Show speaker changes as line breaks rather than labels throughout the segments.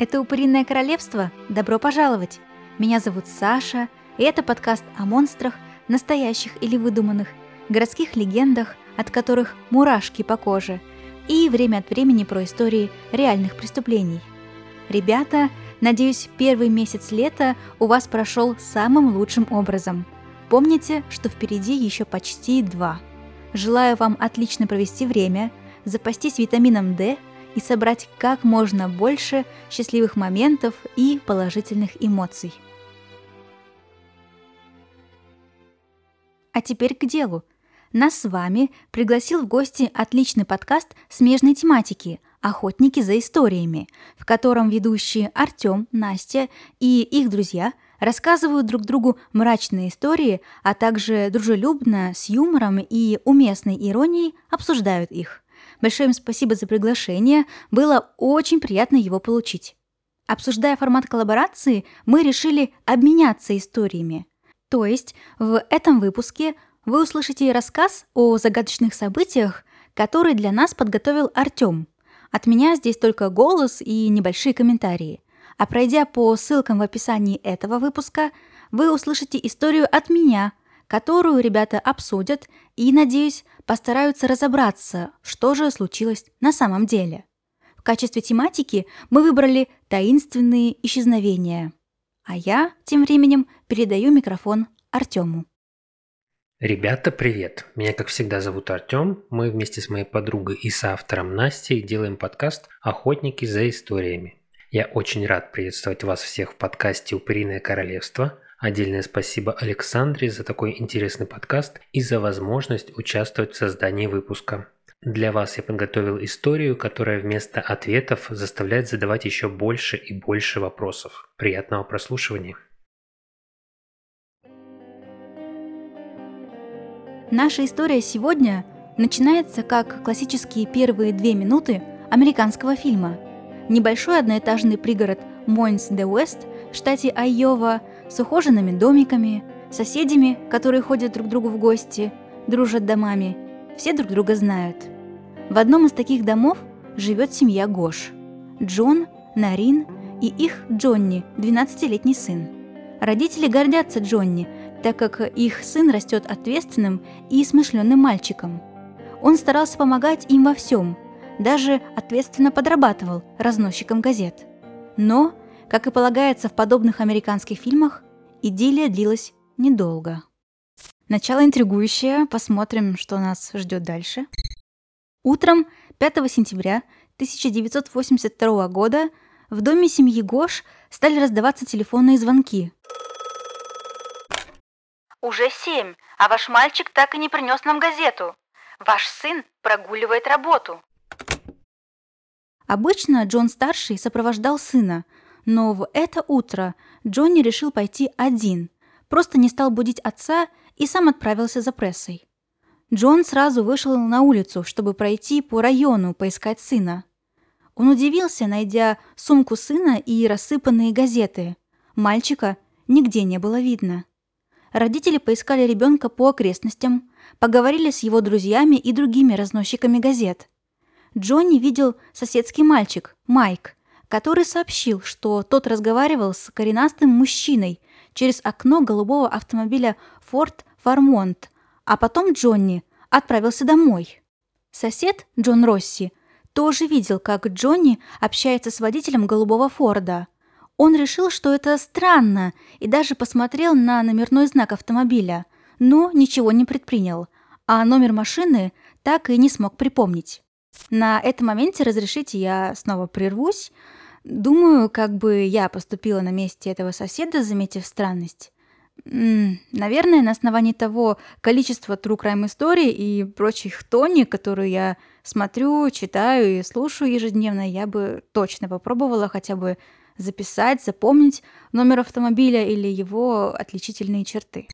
Это «Упыриное королевство». Добро пожаловать! Меня зовут Саша, и это подкаст о монстрах, настоящих или выдуманных, городских легендах, от которых мурашки по коже, и время от времени про истории реальных преступлений. Ребята, надеюсь, первый месяц лета у вас прошел самым лучшим образом. Помните, что впереди еще почти два. Желаю вам отлично провести время, запастись витамином D – и собрать как можно больше счастливых моментов и положительных эмоций. А теперь к делу. Нас с вами пригласил в гости отличный подкаст смежной тематики «Охотники за историями», в котором ведущие Артем, Настя и их друзья рассказывают друг другу мрачные истории, а также дружелюбно, с юмором и уместной иронией обсуждают их – Большое им спасибо за приглашение, было очень приятно его получить. Обсуждая формат коллаборации, мы решили обменяться историями. То есть в этом выпуске вы услышите рассказ о загадочных событиях, который для нас подготовил Артём. От меня здесь только голос и небольшие комментарии. А пройдя по ссылкам в описании этого выпуска, вы услышите историю от меня, которую ребята обсудят и, надеюсь, постараются разобраться, что же случилось на самом деле. В качестве тематики мы выбрали таинственные исчезновения. А я тем временем передаю микрофон Артему.
Ребята, привет! Меня, как всегда, зовут Артем. Мы вместе с моей подругой и соавтором Настей делаем подкаст «Охотники за историями». Я очень рад приветствовать вас всех в подкасте «Упыриное королевство», Отдельное спасибо Александре за такой интересный подкаст и за возможность участвовать в создании выпуска. Для вас я подготовил историю, которая вместо ответов заставляет задавать еще больше и больше вопросов. Приятного прослушивания!
Наша история сегодня начинается как классические первые две минуты американского фильма. Небольшой одноэтажный пригород Мойнс-де-Уэст в штате Айова с ухоженными домиками, соседями, которые ходят друг к другу в гости, дружат домами, все друг друга знают. В одном из таких домов живет семья Гош. Джон, Нарин и их Джонни, 12-летний сын. Родители гордятся Джонни, так как их сын растет ответственным и смышленным мальчиком. Он старался помогать им во всем, даже ответственно подрабатывал разносчиком газет. Но как и полагается в подобных американских фильмах, идиллия длилась недолго. Начало интригующее, посмотрим, что нас ждет дальше. Утром 5 сентября 1982 года в доме семьи Гош стали раздаваться телефонные звонки.
«Уже семь, а ваш мальчик так и не принес нам газету. Ваш сын прогуливает работу».
Обычно Джон-старший сопровождал сына – но в это утро Джонни решил пойти один, просто не стал будить отца и сам отправился за прессой. Джон сразу вышел на улицу, чтобы пройти по району поискать сына. Он удивился, найдя сумку сына и рассыпанные газеты. Мальчика нигде не было видно. Родители поискали ребенка по окрестностям, поговорили с его друзьями и другими разносчиками газет. Джонни видел соседский мальчик, Майк, который сообщил, что тот разговаривал с коренастым мужчиной через окно голубого автомобиля Ford Fairmont, а потом Джонни отправился домой. Сосед Джон Росси тоже видел, как Джонни общается с водителем голубого Форда. Он решил, что это странно, и даже посмотрел на номерной знак автомобиля, но ничего не предпринял, а номер машины так и не смог припомнить. На этом моменте разрешите я снова прервусь, Думаю, как бы я поступила на месте этого соседа, заметив странность. наверное, на основании того количества true crime историй и прочих тони, которые я смотрю, читаю и слушаю ежедневно, я бы точно попробовала хотя бы записать, запомнить номер автомобиля или его отличительные черты.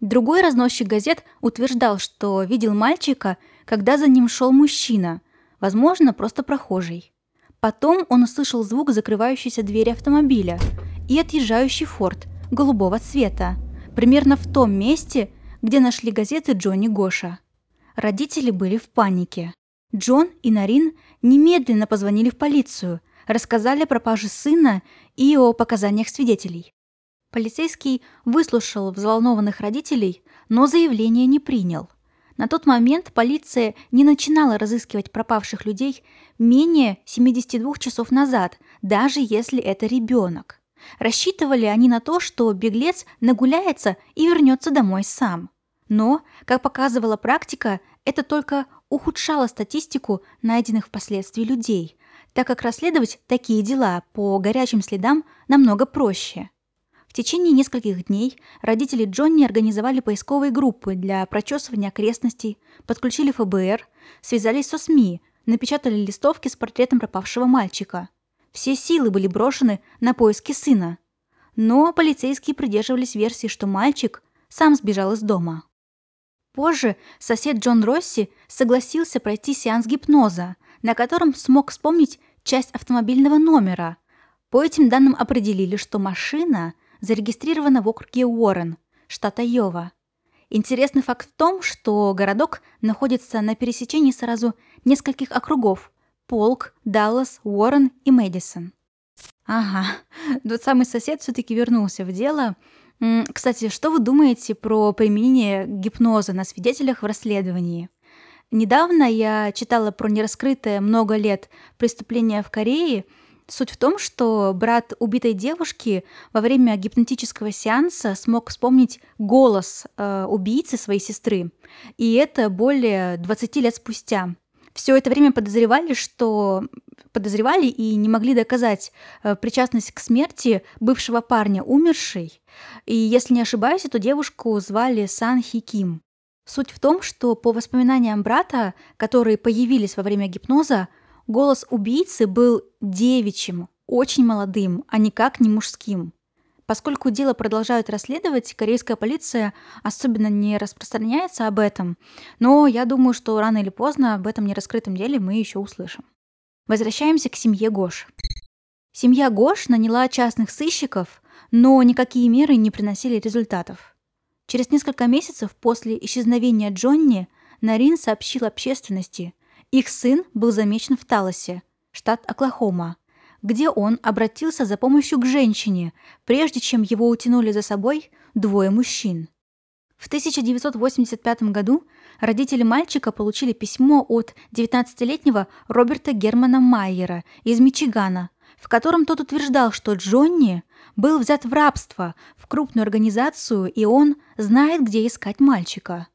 Другой разносчик газет утверждал, что видел мальчика, когда за ним шел мужчина, возможно, просто прохожий. Потом он услышал звук закрывающейся двери автомобиля и отъезжающий форт голубого цвета, примерно в том месте, где нашли газеты Джонни Гоша. Родители были в панике. Джон и Нарин немедленно позвонили в полицию, рассказали о пропаже сына и о показаниях свидетелей. Полицейский выслушал взволнованных родителей, но заявление не принял. На тот момент полиция не начинала разыскивать пропавших людей менее 72 часов назад, даже если это ребенок. Рассчитывали они на то, что беглец нагуляется и вернется домой сам. Но, как показывала практика, это только ухудшало статистику найденных впоследствии людей, так как расследовать такие дела по горячим следам намного проще. В течение нескольких дней родители Джонни организовали поисковые группы для прочесывания окрестностей, подключили ФБР, связались со СМИ, напечатали листовки с портретом пропавшего мальчика. Все силы были брошены на поиски сына. Но полицейские придерживались версии, что мальчик сам сбежал из дома. Позже сосед Джон Росси согласился пройти сеанс гипноза, на котором смог вспомнить часть автомобильного номера. По этим данным определили, что машина зарегистрирована в округе Уоррен, штат Айова. Интересный факт в том, что городок находится на пересечении сразу нескольких округов – Полк, Даллас, Уоррен и Мэдисон. Ага, тот самый сосед все таки вернулся в дело – кстати, что вы думаете про применение гипноза на свидетелях в расследовании? Недавно я читала про нераскрытое много лет преступление в Корее. Суть в том, что брат убитой девушки во время гипнотического сеанса смог вспомнить голос э, убийцы своей сестры. И это более 20 лет спустя все это время подозревали, что подозревали и не могли доказать э, причастность к смерти бывшего парня, умершей. И если не ошибаюсь, эту девушку звали Сан Хи Ким. Суть в том, что по воспоминаниям брата, которые появились во время гипноза, голос убийцы был девичьим, очень молодым, а никак не мужским. Поскольку дело продолжают расследовать, корейская полиция особенно не распространяется об этом, но я думаю, что рано или поздно об этом нераскрытом деле мы еще услышим. Возвращаемся к семье Гош. Семья Гош наняла частных сыщиков, но никакие меры не приносили результатов. Через несколько месяцев после исчезновения Джонни Нарин сообщил общественности, их сын был замечен в Талосе, штат Оклахома, где он обратился за помощью к женщине, прежде чем его утянули за собой двое мужчин. В 1985 году родители мальчика получили письмо от 19-летнего Роберта Германа Майера из Мичигана, в котором тот утверждал, что Джонни был взят в рабство в крупную организацию, и он знает, где искать мальчика.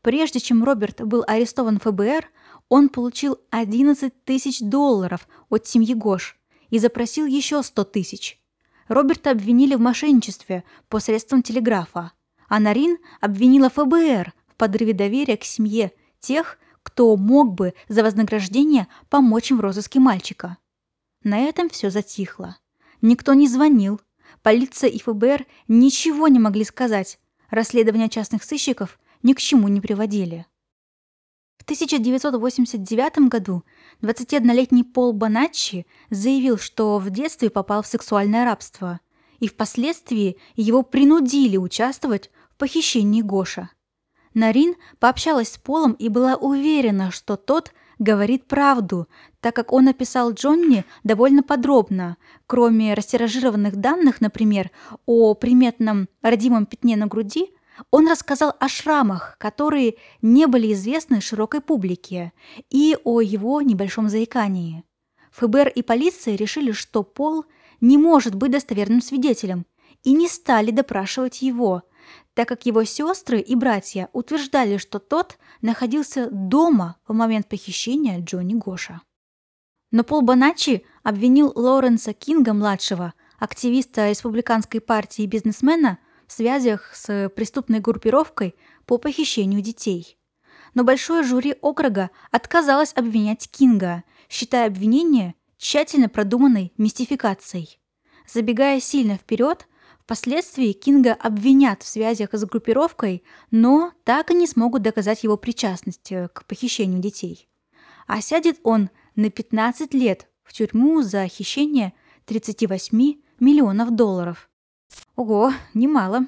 Прежде чем Роберт был арестован ФБР, он получил 11 тысяч долларов от семьи Гош, и запросил еще 100 тысяч. Роберта обвинили в мошенничестве посредством телеграфа, а Нарин обвинила ФБР в подрыве доверия к семье тех, кто мог бы за вознаграждение помочь им в розыске мальчика. На этом все затихло. Никто не звонил. Полиция и ФБР ничего не могли сказать. Расследования частных сыщиков ни к чему не приводили. В 1989 году 21-летний Пол Боначчи заявил, что в детстве попал в сексуальное рабство, и впоследствии его принудили участвовать в похищении Гоша. Нарин пообщалась с Полом и была уверена, что тот говорит правду, так как он описал Джонни довольно подробно, кроме растиражированных данных, например, о приметном родимом пятне на груди – он рассказал о шрамах, которые не были известны широкой публике, и о его небольшом заикании. ФБР и полиция решили, что Пол не может быть достоверным свидетелем, и не стали допрашивать его, так как его сестры и братья утверждали, что тот находился дома в момент похищения Джонни Гоша. Но Пол Боначчи обвинил Лоренса Кинга-младшего, активиста республиканской партии и бизнесмена, связях с преступной группировкой по похищению детей. Но большое жюри округа отказалось обвинять Кинга, считая обвинение тщательно продуманной мистификацией. Забегая сильно вперед, впоследствии Кинга обвинят в связях с группировкой, но так и не смогут доказать его причастность к похищению детей. А сядет он на 15 лет в тюрьму за хищение 38 миллионов долларов. Ого, немало.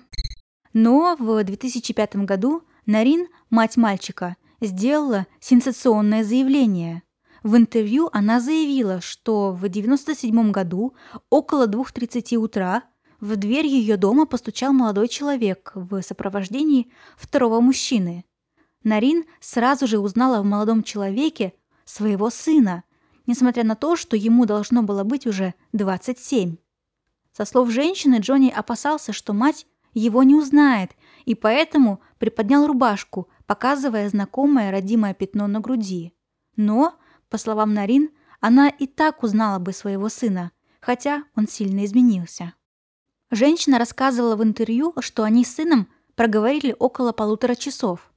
Но в 2005 году Нарин, мать мальчика, сделала сенсационное заявление. В интервью она заявила, что в 1997 году около 2.30 утра в дверь ее дома постучал молодой человек в сопровождении второго мужчины. Нарин сразу же узнала в молодом человеке своего сына, несмотря на то, что ему должно было быть уже 27. Со слов женщины, Джонни опасался, что мать его не узнает, и поэтому приподнял рубашку, показывая знакомое родимое пятно на груди. Но, по словам Нарин, она и так узнала бы своего сына, хотя он сильно изменился. Женщина рассказывала в интервью, что они с сыном проговорили около полутора часов.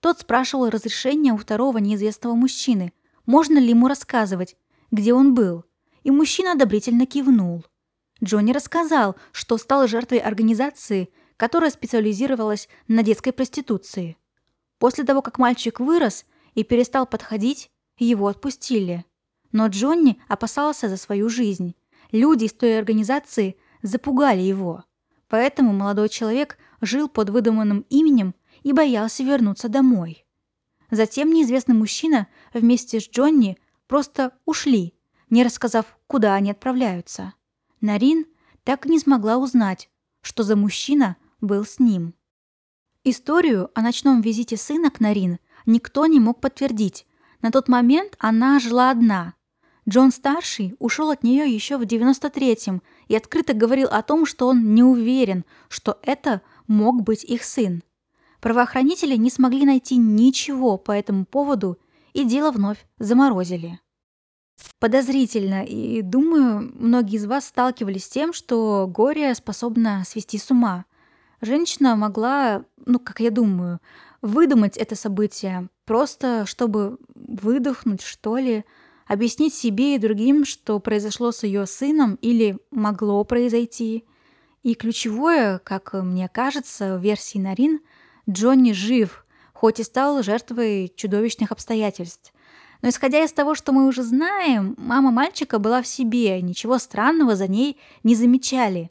Тот спрашивал разрешения у второго неизвестного мужчины, можно ли ему рассказывать, где он был, и мужчина одобрительно кивнул. Джонни рассказал, что стал жертвой организации, которая специализировалась на детской проституции. После того, как мальчик вырос и перестал подходить, его отпустили. Но Джонни опасался за свою жизнь. Люди из той организации – запугали его. Поэтому молодой человек жил под выдуманным именем и боялся вернуться домой. Затем неизвестный мужчина вместе с Джонни просто ушли, не рассказав, куда они отправляются. Нарин так и не смогла узнать, что за мужчина был с ним. Историю о ночном визите сына к Нарин никто не мог подтвердить. На тот момент она жила одна, Джон-старший ушел от нее еще в 93-м и открыто говорил о том, что он не уверен, что это мог быть их сын. Правоохранители не смогли найти ничего по этому поводу, и дело вновь заморозили. Подозрительно, и думаю, многие из вас сталкивались с тем, что горе способно свести с ума. Женщина могла, ну, как я думаю, выдумать это событие, просто чтобы выдохнуть, что ли, объяснить себе и другим, что произошло с ее сыном или могло произойти. И ключевое, как мне кажется, в версии Нарин, Джонни жив, хоть и стал жертвой чудовищных обстоятельств. Но исходя из того, что мы уже знаем, мама мальчика была в себе, ничего странного за ней не замечали.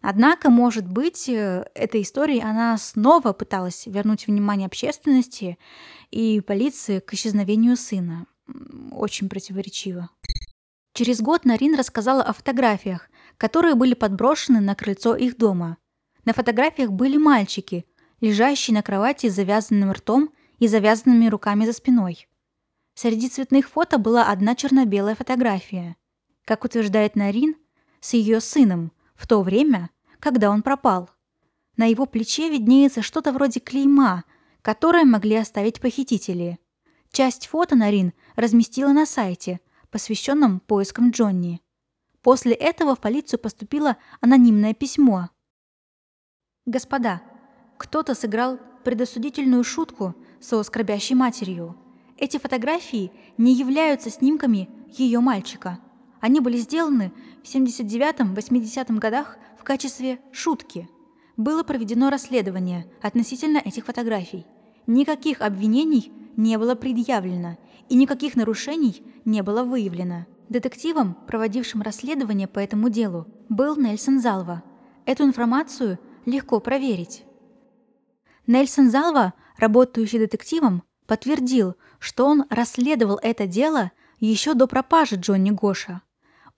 Однако, может быть, э, этой историей она снова пыталась вернуть внимание общественности и полиции к исчезновению сына очень противоречиво. Через год Нарин рассказала о фотографиях, которые были подброшены на крыльцо их дома. На фотографиях были мальчики, лежащие на кровати с завязанным ртом и завязанными руками за спиной. Среди цветных фото была одна черно-белая фотография. Как утверждает Нарин, с ее сыном, в то время, когда он пропал. На его плече виднеется что-то вроде клейма, которое могли оставить похитители. Часть фото Нарин разместила на сайте, посвященном поискам Джонни. После этого в полицию поступило анонимное письмо. «Господа, кто-то сыграл предосудительную шутку со скорбящей матерью. Эти фотографии не являются снимками ее мальчика. Они были сделаны в 79-80 годах в качестве шутки. Было проведено расследование относительно этих фотографий. Никаких обвинений не было предъявлено, и никаких нарушений не было выявлено. Детективом, проводившим расследование по этому делу, был Нельсон Залва. Эту информацию легко проверить. Нельсон Залва, работающий детективом, подтвердил, что он расследовал это дело еще до пропажи Джонни Гоша.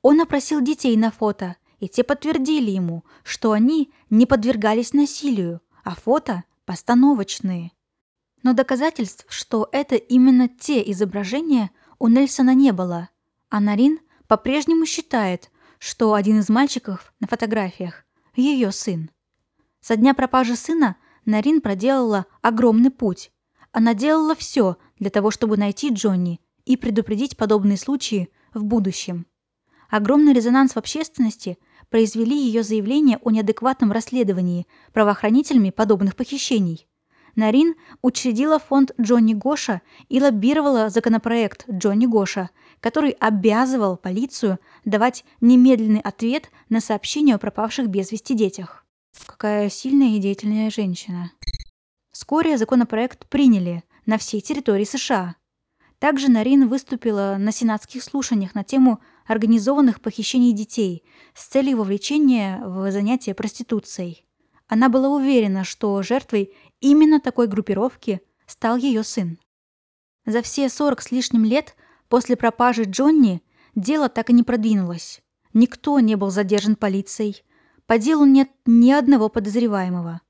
Он опросил детей на фото, и те подтвердили ему, что они не подвергались насилию, а фото постановочные. Но доказательств, что это именно те изображения, у Нельсона не было. А Нарин по-прежнему считает, что один из мальчиков на фотографиях – ее сын. Со дня пропажи сына Нарин проделала огромный путь. Она делала все для того, чтобы найти Джонни и предупредить подобные случаи в будущем. Огромный резонанс в общественности произвели ее заявление о неадекватном расследовании правоохранителями подобных похищений – Нарин учредила фонд Джонни Гоша и лоббировала законопроект Джонни Гоша, который обязывал полицию давать немедленный ответ на сообщения о пропавших без вести детях. Какая сильная и деятельная женщина. Вскоре законопроект приняли на всей территории США. Также Нарин выступила на сенатских слушаниях на тему организованных похищений детей с целью вовлечения в занятия проституцией. Она была уверена, что жертвой именно такой группировки стал ее сын. За все 40 с лишним лет После пропажи Джонни дело так и не продвинулось. Никто не был задержан полицией. По делу нет ни одного подозреваемого.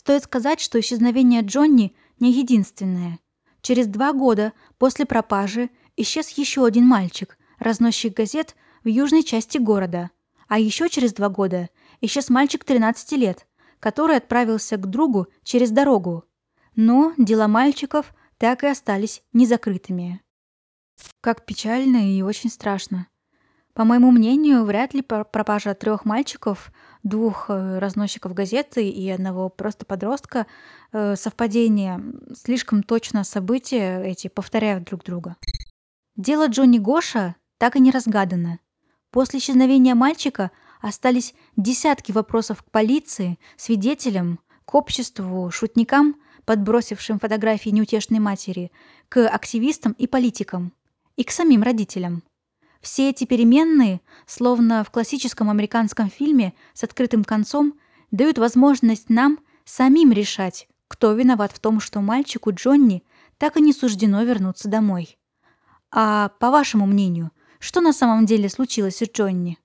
Стоит сказать, что исчезновение Джонни не единственное. Через два года после пропажи исчез еще один мальчик, разносчик газет в южной части города. А еще через два года исчез мальчик 13 лет, который отправился к другу через дорогу. Но дела мальчиков так и остались незакрытыми. Как печально и очень страшно. По моему мнению, вряд ли пропажа трех мальчиков, двух э, разносчиков газеты и одного просто подростка э, совпадение. Слишком точно события эти повторяют друг друга. Дело Джонни Гоша так и не разгадано. После исчезновения мальчика остались десятки вопросов к полиции, свидетелям, к обществу, шутникам, подбросившим фотографии неутешной матери, к активистам и политикам, и к самим родителям. Все эти переменные, словно в классическом американском фильме с открытым концом, дают возможность нам самим решать, кто виноват в том, что мальчику Джонни так и не суждено вернуться домой. А по вашему мнению, что на самом деле случилось с Джонни?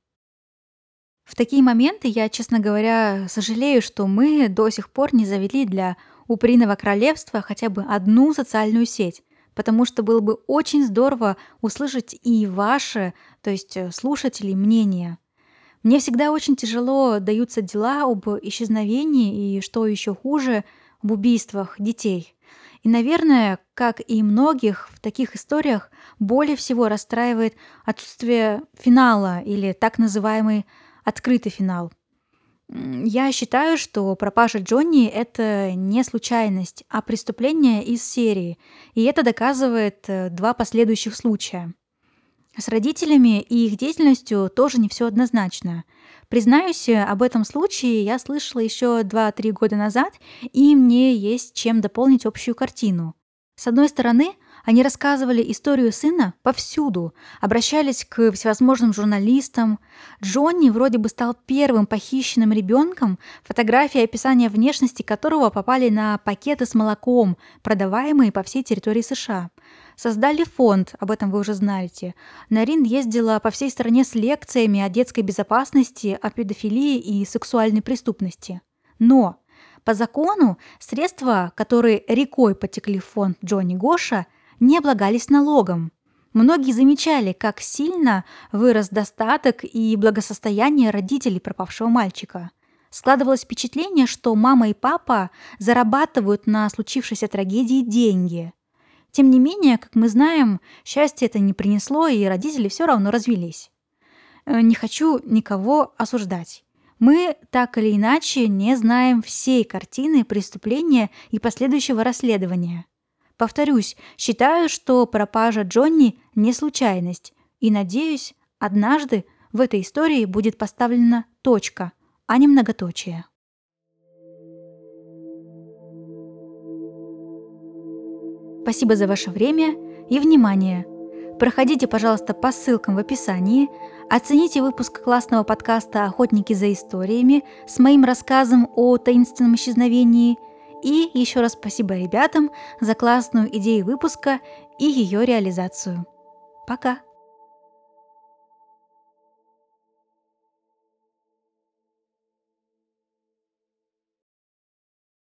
В такие моменты я, честно говоря, сожалею, что мы до сих пор не завели для Уприного королевства хотя бы одну социальную сеть, потому что было бы очень здорово услышать и ваше, то есть э, слушателей, мнение. Мне всегда очень тяжело даются дела об исчезновении и, что еще хуже, об убийствах детей. И, наверное, как и многих в таких историях, более всего расстраивает отсутствие финала или так называемый открытый финал – я считаю, что пропажа Джонни — это не случайность, а преступление из серии, и это доказывает э, два последующих случая. С родителями и их деятельностью тоже не все однозначно. Признаюсь, э, об этом случае я слышала еще 2-3 года назад, и мне есть чем дополнить общую картину. С одной стороны, они рассказывали историю сына повсюду, обращались к всевозможным журналистам. Джонни вроде бы стал первым похищенным ребенком, фотографии и описание внешности которого попали на пакеты с молоком, продаваемые по всей территории США. Создали фонд, об этом вы уже знаете. Нарин ездила по всей стране с лекциями о детской безопасности, о педофилии и сексуальной преступности. Но по закону средства, которые рекой потекли в фонд Джонни Гоша, не облагались налогом. Многие замечали, как сильно вырос достаток и благосостояние родителей пропавшего мальчика. Складывалось впечатление, что мама и папа зарабатывают на случившейся трагедии деньги. Тем не менее, как мы знаем, счастье это не принесло, и родители все равно развелись. Э, не хочу никого осуждать. Мы так или иначе не знаем всей картины преступления и последующего расследования. Повторюсь, считаю, что пропажа Джонни не случайность, и надеюсь, однажды в этой истории будет поставлена точка, а не многоточие. Спасибо за ваше время и внимание. Проходите, пожалуйста, по ссылкам в описании, оцените выпуск классного подкаста «Охотники за историями» с моим рассказом о таинственном исчезновении – и еще раз спасибо ребятам за классную идею выпуска и ее реализацию. Пока!